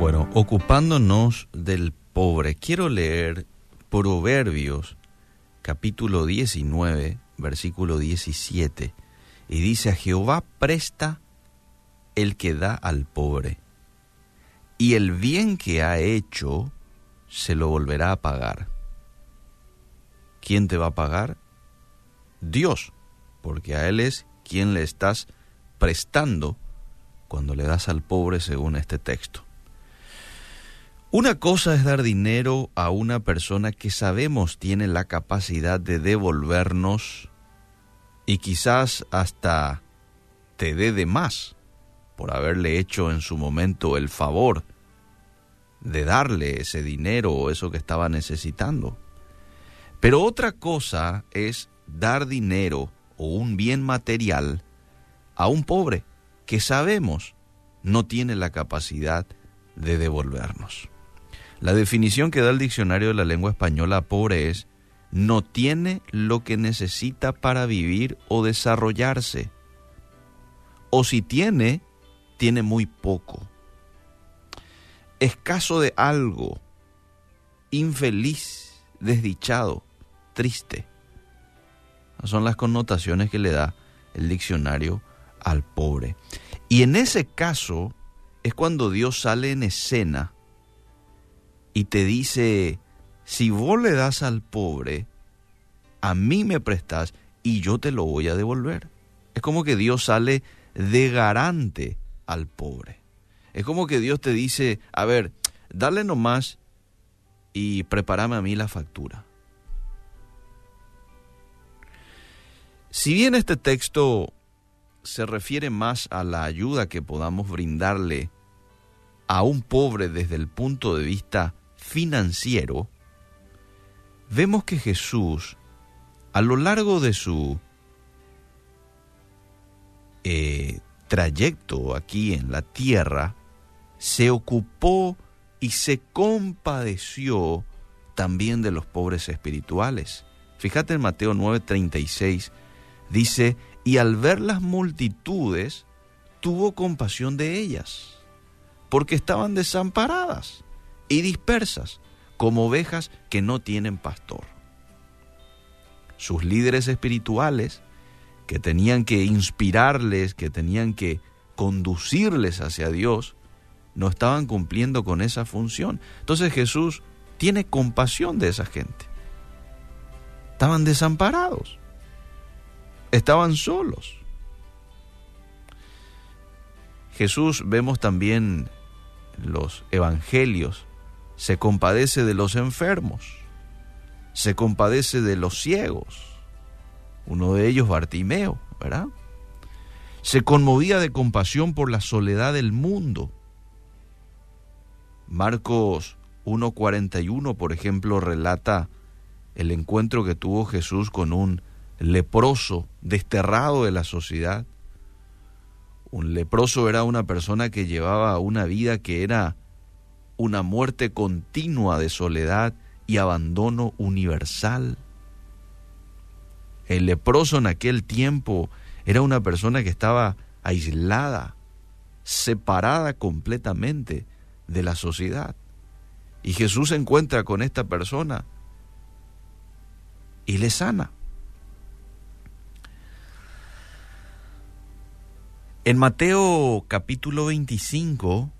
Bueno, ocupándonos del pobre, quiero leer Proverbios capítulo 19, versículo 17, y dice, a Jehová presta el que da al pobre, y el bien que ha hecho se lo volverá a pagar. ¿Quién te va a pagar? Dios, porque a Él es quien le estás prestando cuando le das al pobre según este texto. Una cosa es dar dinero a una persona que sabemos tiene la capacidad de devolvernos y quizás hasta te dé de más por haberle hecho en su momento el favor de darle ese dinero o eso que estaba necesitando. Pero otra cosa es dar dinero o un bien material a un pobre que sabemos no tiene la capacidad de devolvernos. La definición que da el diccionario de la lengua española pobre es no tiene lo que necesita para vivir o desarrollarse. O si tiene, tiene muy poco. Escaso de algo, infeliz, desdichado, triste. Son las connotaciones que le da el diccionario al pobre. Y en ese caso es cuando Dios sale en escena y te dice, si vos le das al pobre, a mí me prestas y yo te lo voy a devolver. Es como que Dios sale de garante al pobre. Es como que Dios te dice, a ver, dale nomás y prepárame a mí la factura. Si bien este texto se refiere más a la ayuda que podamos brindarle a un pobre desde el punto de vista financiero, vemos que Jesús, a lo largo de su eh, trayecto aquí en la tierra, se ocupó y se compadeció también de los pobres espirituales. Fíjate en Mateo 9:36, dice, y al ver las multitudes, tuvo compasión de ellas, porque estaban desamparadas y dispersas, como ovejas que no tienen pastor. Sus líderes espirituales, que tenían que inspirarles, que tenían que conducirles hacia Dios, no estaban cumpliendo con esa función. Entonces Jesús tiene compasión de esa gente. Estaban desamparados, estaban solos. Jesús vemos también los evangelios se compadece de los enfermos, se compadece de los ciegos, uno de ellos Bartimeo, ¿verdad? Se conmovía de compasión por la soledad del mundo. Marcos 1.41, por ejemplo, relata el encuentro que tuvo Jesús con un leproso desterrado de la sociedad. Un leproso era una persona que llevaba una vida que era una muerte continua de soledad y abandono universal. El leproso en aquel tiempo era una persona que estaba aislada, separada completamente de la sociedad. Y Jesús se encuentra con esta persona y le sana. En Mateo capítulo 25,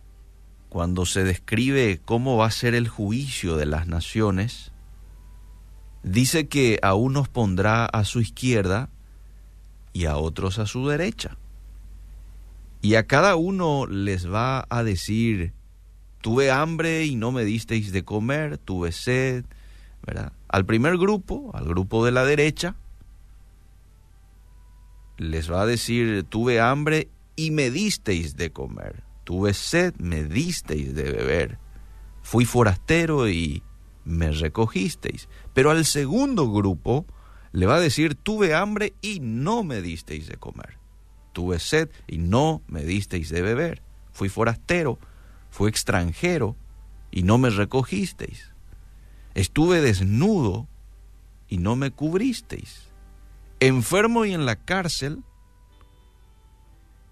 cuando se describe cómo va a ser el juicio de las naciones, dice que a unos pondrá a su izquierda y a otros a su derecha. Y a cada uno les va a decir, tuve hambre y no me disteis de comer, tuve sed, ¿verdad? Al primer grupo, al grupo de la derecha, les va a decir, tuve hambre y me disteis de comer. Tuve sed, me disteis de beber. Fui forastero y me recogisteis. Pero al segundo grupo le va a decir, tuve hambre y no me disteis de comer. Tuve sed y no me disteis de beber. Fui forastero, fui extranjero y no me recogisteis. Estuve desnudo y no me cubristeis. Enfermo y en la cárcel,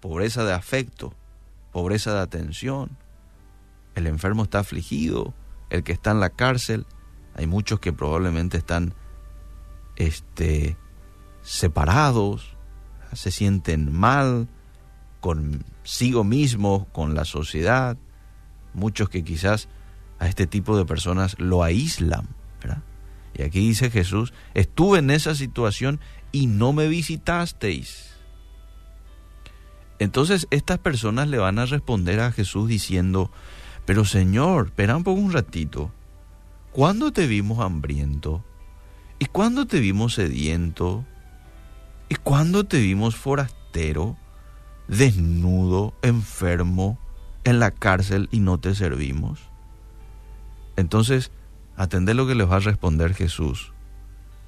pobreza de afecto, pobreza de atención, el enfermo está afligido, el que está en la cárcel, hay muchos que probablemente están este, separados, se sienten mal consigo mismos, con la sociedad, muchos que quizás a este tipo de personas lo aíslan. Y aquí dice Jesús, estuve en esa situación y no me visitasteis. Entonces estas personas le van a responder a Jesús diciendo, pero Señor, espera un poco un ratito, ¿cuándo te vimos hambriento? ¿Y cuándo te vimos sediento? ¿Y cuándo te vimos forastero, desnudo, enfermo, en la cárcel y no te servimos? Entonces, atendé lo que les va a responder Jesús.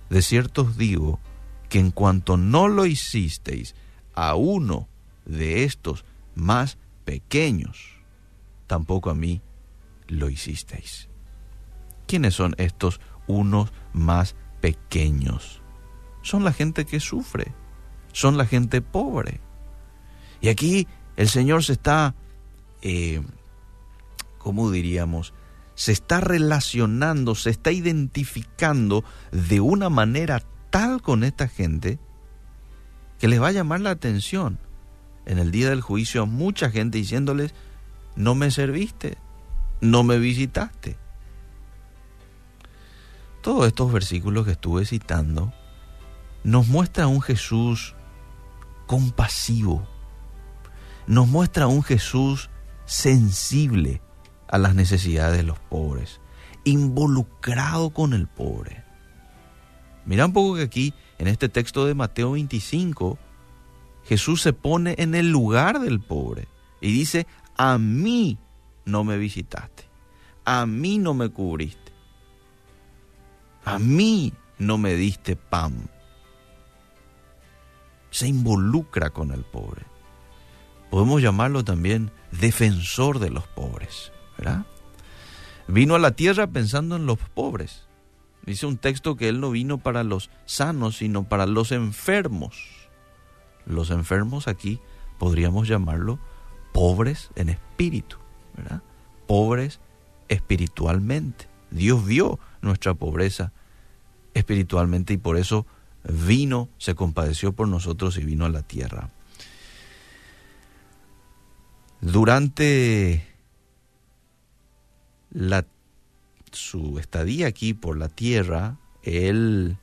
De cierto os digo que en cuanto no lo hicisteis a uno de estos más pequeños, tampoco a mí lo hicisteis. ¿Quiénes son estos unos más pequeños? Son la gente que sufre, son la gente pobre. Y aquí el Señor se está, eh, ¿cómo diríamos? Se está relacionando, se está identificando de una manera tal con esta gente que les va a llamar la atención en el día del juicio a mucha gente diciéndoles, no me serviste, no me visitaste. Todos estos versículos que estuve citando nos muestra un Jesús compasivo, nos muestra un Jesús sensible a las necesidades de los pobres, involucrado con el pobre. Mira un poco que aquí, en este texto de Mateo 25, Jesús se pone en el lugar del pobre y dice, a mí no me visitaste, a mí no me cubriste, a mí no me diste pan. Se involucra con el pobre. Podemos llamarlo también defensor de los pobres, ¿verdad? Vino a la tierra pensando en los pobres Dice un texto que Él no vino para los sanos, sino para los enfermos. Los enfermos aquí podríamos llamarlo pobres en espíritu, ¿verdad? Pobres espiritualmente. Dios vio nuestra pobreza espiritualmente y por eso vino, se compadeció por nosotros y vino a la tierra. Durante la su estadía aquí por la tierra, él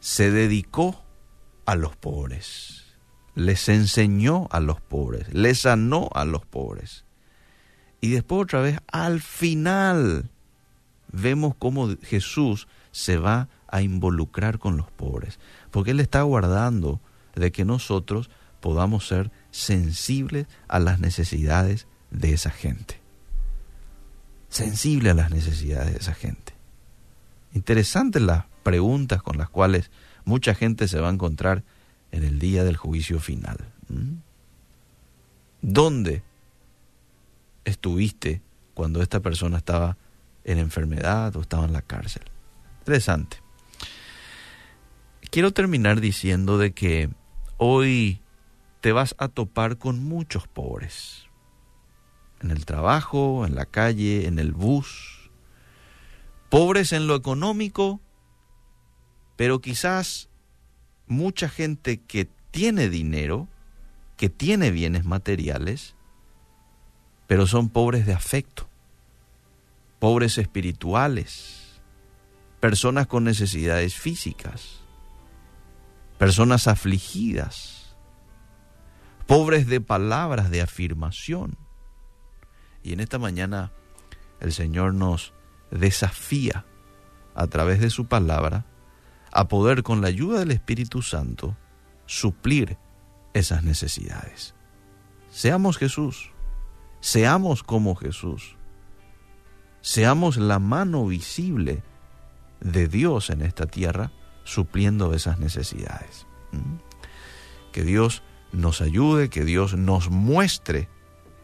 se dedicó a los pobres, les enseñó a los pobres, les sanó a los pobres. Y después otra vez, al final, vemos cómo Jesús se va a involucrar con los pobres, porque Él está guardando de que nosotros podamos ser sensibles a las necesidades de esa gente sensible a las necesidades de esa gente. Interesantes las preguntas con las cuales mucha gente se va a encontrar en el día del juicio final. ¿Dónde estuviste cuando esta persona estaba en enfermedad o estaba en la cárcel? Interesante. Quiero terminar diciendo de que hoy te vas a topar con muchos pobres en el trabajo, en la calle, en el bus, pobres en lo económico, pero quizás mucha gente que tiene dinero, que tiene bienes materiales, pero son pobres de afecto, pobres espirituales, personas con necesidades físicas, personas afligidas, pobres de palabras de afirmación. Y en esta mañana el Señor nos desafía a través de su palabra a poder con la ayuda del Espíritu Santo suplir esas necesidades. Seamos Jesús, seamos como Jesús, seamos la mano visible de Dios en esta tierra supliendo esas necesidades. ¿Mm? Que Dios nos ayude, que Dios nos muestre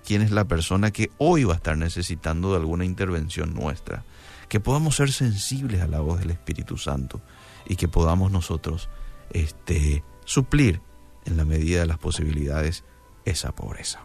quién es la persona que hoy va a estar necesitando de alguna intervención nuestra. Que podamos ser sensibles a la voz del Espíritu Santo y que podamos nosotros este, suplir en la medida de las posibilidades esa pobreza.